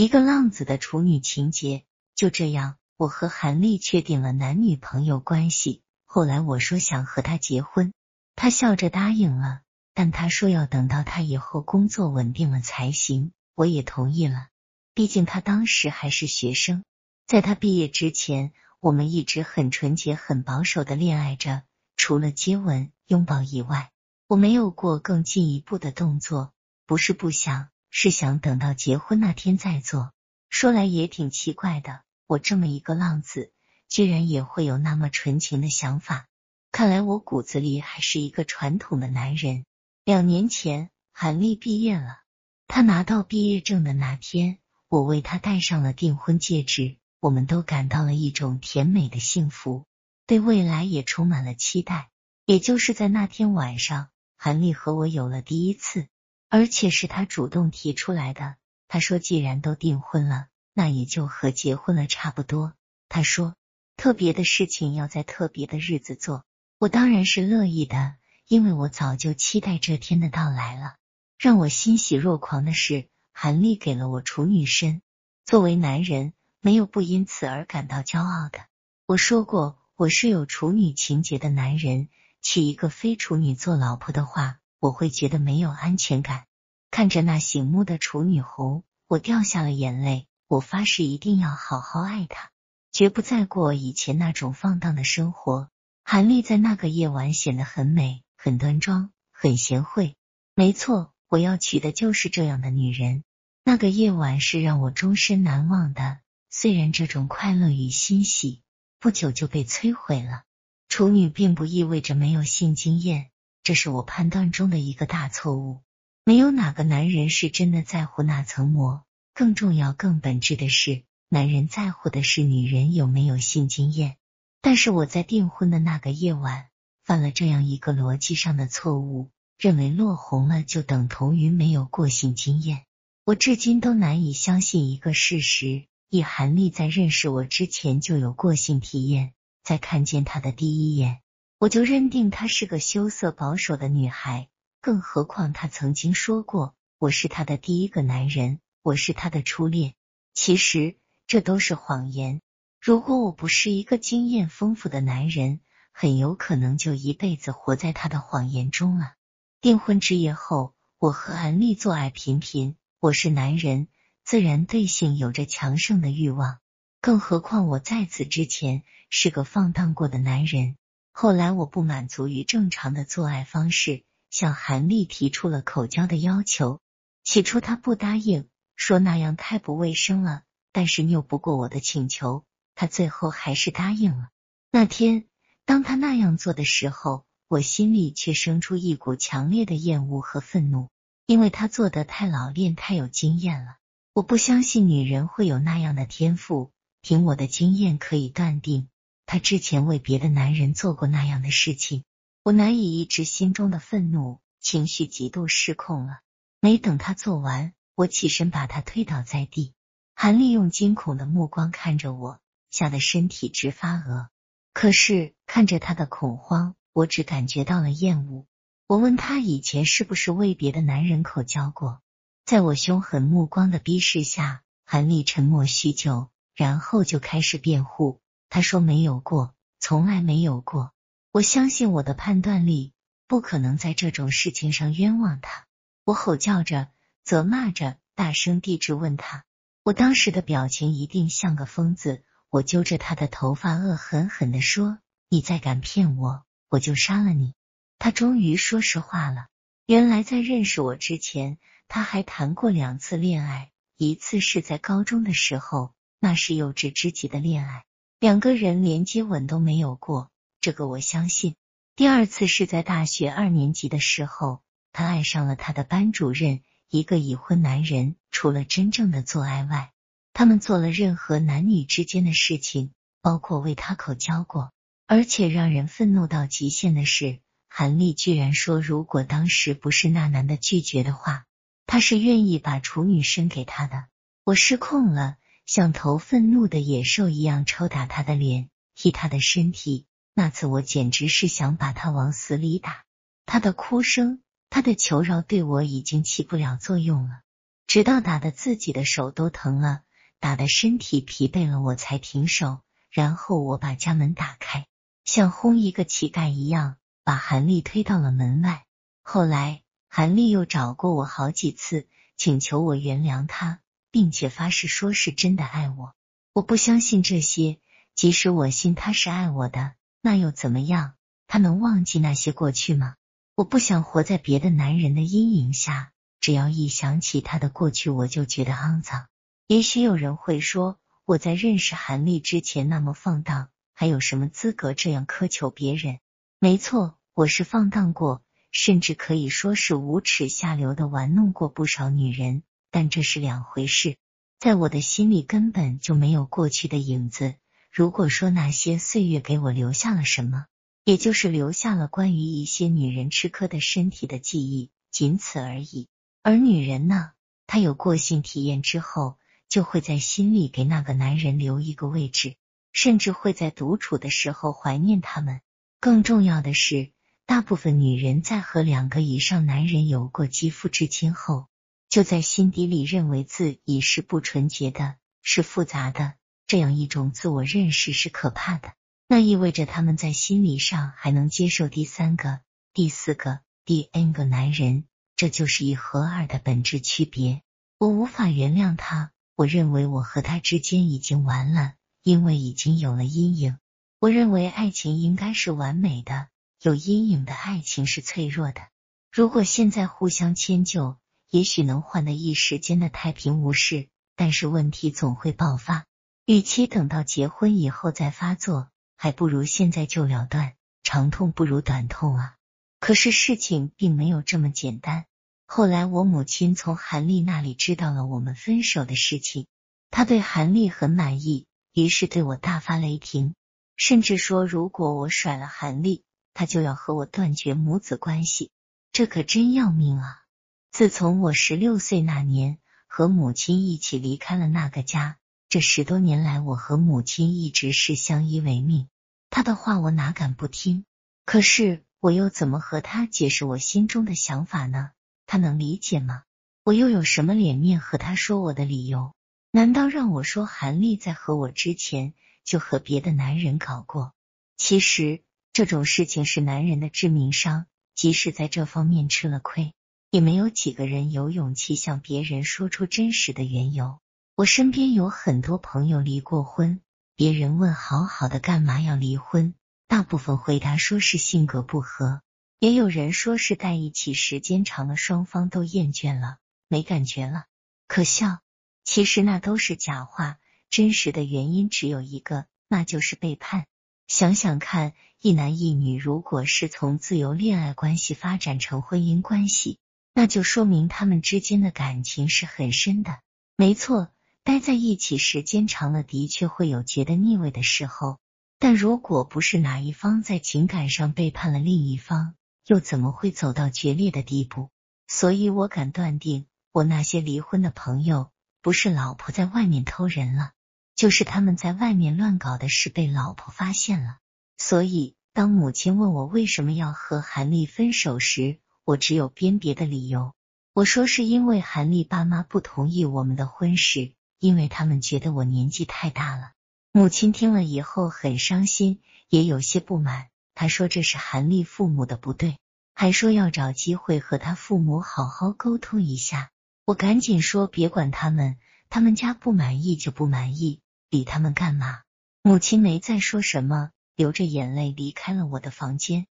一个浪子的处女情节。就这样，我和韩丽确定了男女朋友关系。后来我说想和他结婚，他笑着答应了，但他说要等到他以后工作稳定了才行。我也同意了，毕竟他当时还是学生。在他毕业之前，我们一直很纯洁、很保守的恋爱着，除了接吻、拥抱以外，我没有过更进一步的动作。不是不想，是想等到结婚那天再做。说来也挺奇怪的，我这么一个浪子。居然也会有那么纯情的想法，看来我骨子里还是一个传统的男人。两年前，韩丽毕业了，她拿到毕业证的那天，我为她戴上了订婚戒指，我们都感到了一种甜美的幸福，对未来也充满了期待。也就是在那天晚上，韩丽和我有了第一次，而且是他主动提出来的。他说：“既然都订婚了，那也就和结婚了差不多。”他说。特别的事情要在特别的日子做，我当然是乐意的，因为我早就期待这天的到来了。让我欣喜若狂的是，韩立给了我处女身。作为男人，没有不因此而感到骄傲的。我说过，我是有处女情节的男人，娶一个非处女做老婆的话，我会觉得没有安全感。看着那醒目的处女红，我掉下了眼泪。我发誓一定要好好爱她。绝不再过以前那种放荡的生活。韩丽在那个夜晚显得很美、很端庄、很贤惠。没错，我要娶的就是这样的女人。那个夜晚是让我终身难忘的。虽然这种快乐与欣喜不久就被摧毁了。处女并不意味着没有性经验，这是我判断中的一个大错误。没有哪个男人是真的在乎那层膜。更重要、更本质的是。男人在乎的是女人有没有性经验，但是我在订婚的那个夜晚犯了这样一个逻辑上的错误，认为落红了就等同于没有过性经验。我至今都难以相信一个事实：以韩丽在认识我之前就有过性体验，在看见她的第一眼，我就认定她是个羞涩保守的女孩。更何况他曾经说过，我是她的第一个男人，我是她的初恋。其实。这都是谎言。如果我不是一个经验丰富的男人，很有可能就一辈子活在他的谎言中了。订婚之夜后，我和安丽做爱频频。我是男人，自然对性有着强盛的欲望，更何况我在此之前是个放荡过的男人。后来我不满足于正常的做爱方式，向韩丽提出了口交的要求。起初他不答应，说那样太不卫生了。但是拗不过我的请求，他最后还是答应了。那天，当他那样做的时候，我心里却生出一股强烈的厌恶和愤怒，因为他做的太老练、太有经验了。我不相信女人会有那样的天赋。凭我的经验可以断定，他之前为别的男人做过那样的事情。我难以抑制心中的愤怒，情绪极度失控了。没等他做完，我起身把他推倒在地。韩立用惊恐的目光看着我，吓得身体直发鹅。可是看着他的恐慌，我只感觉到了厌恶。我问他以前是不是为别的男人口交过？在我凶狠目光的逼视下，韩立沉默许久，然后就开始辩护。他说没有过，从来没有过。我相信我的判断力，不可能在这种事情上冤枉他。我吼叫着，责骂着，大声地质问他。我当时的表情一定像个疯子，我揪着他的头发，恶狠狠的说：“你再敢骗我，我就杀了你！”他终于说实话了。原来在认识我之前，他还谈过两次恋爱，一次是在高中的时候，那是幼稚之极的恋爱，两个人连接吻都没有过，这个我相信。第二次是在大学二年级的时候，他爱上了他的班主任。一个已婚男人，除了真正的做爱外，他们做了任何男女之间的事情，包括为他口交过。而且让人愤怒到极限的是，韩丽居然说，如果当时不是那男的拒绝的话，他是愿意把处女生给他的。我失控了，像头愤怒的野兽一样抽打他的脸，踢他的身体。那次我简直是想把他往死里打。他的哭声。他的求饶对我已经起不了作用了。直到打的自己的手都疼了，打的身体疲惫了，我才停手。然后我把家门打开，像轰一个乞丐一样，把韩丽推到了门外。后来，韩丽又找过我好几次，请求我原谅她，并且发誓说是真的爱我。我不相信这些，即使我信他是爱我的，那又怎么样？他能忘记那些过去吗？我不想活在别的男人的阴影下，只要一想起他的过去，我就觉得肮脏。也许有人会说，我在认识韩丽之前那么放荡，还有什么资格这样苛求别人？没错，我是放荡过。甚至可以说是无耻下流的玩弄过不少女人，但这是两回事。在我的心里根本就没有过去的影子。如果说那些岁月给我留下了什么，也就是留下了关于一些女人吃喝的身体的记忆，仅此而已。而女人呢，她有过性体验之后，就会在心里给那个男人留一个位置，甚至会在独处的时候怀念他们。更重要的是。大部分女人在和两个以上男人有过肌肤之亲后，就在心底里认为自己是不纯洁的，是复杂的。这样一种自我认识是可怕的，那意味着他们在心理上还能接受第三个、第四个、第 n 个男人。这就是一和二的本质区别。我无法原谅他，我认为我和他之间已经完了，因为已经有了阴影。我认为爱情应该是完美的。有阴影的爱情是脆弱的。如果现在互相迁就，也许能换得一时间的太平无事，但是问题总会爆发。与其等到结婚以后再发作，还不如现在就了断。长痛不如短痛啊！可是事情并没有这么简单。后来我母亲从韩丽那里知道了我们分手的事情，她对韩丽很满意，于是对我大发雷霆，甚至说如果我甩了韩丽。他就要和我断绝母子关系，这可真要命啊！自从我十六岁那年和母亲一起离开了那个家，这十多年来，我和母亲一直是相依为命。他的话我哪敢不听？可是我又怎么和他解释我心中的想法呢？他能理解吗？我又有什么脸面和他说我的理由？难道让我说韩丽在和我之前就和别的男人搞过？其实。这种事情是男人的致命伤，即使在这方面吃了亏，也没有几个人有勇气向别人说出真实的缘由。我身边有很多朋友离过婚，别人问好好的干嘛要离婚，大部分回答说是性格不合，也有人说是在一起时间长了，双方都厌倦了，没感觉了。可笑，其实那都是假话，真实的原因只有一个，那就是背叛。想想看，一男一女如果是从自由恋爱关系发展成婚姻关系，那就说明他们之间的感情是很深的。没错，待在一起时间长了，的确会有觉得腻味的时候。但如果不是哪一方在情感上背叛了另一方，又怎么会走到决裂的地步？所以我敢断定，我那些离婚的朋友，不是老婆在外面偷人了。就是他们在外面乱搞的事被老婆发现了，所以当母亲问我为什么要和韩丽分手时，我只有编别的理由。我说是因为韩丽爸妈不同意我们的婚事，因为他们觉得我年纪太大了。母亲听了以后很伤心，也有些不满。她说这是韩丽父母的不对，还说要找机会和他父母好好沟通一下。我赶紧说别管他们，他们家不满意就不满意。理他们干嘛？母亲没再说什么，流着眼泪离开了我的房间。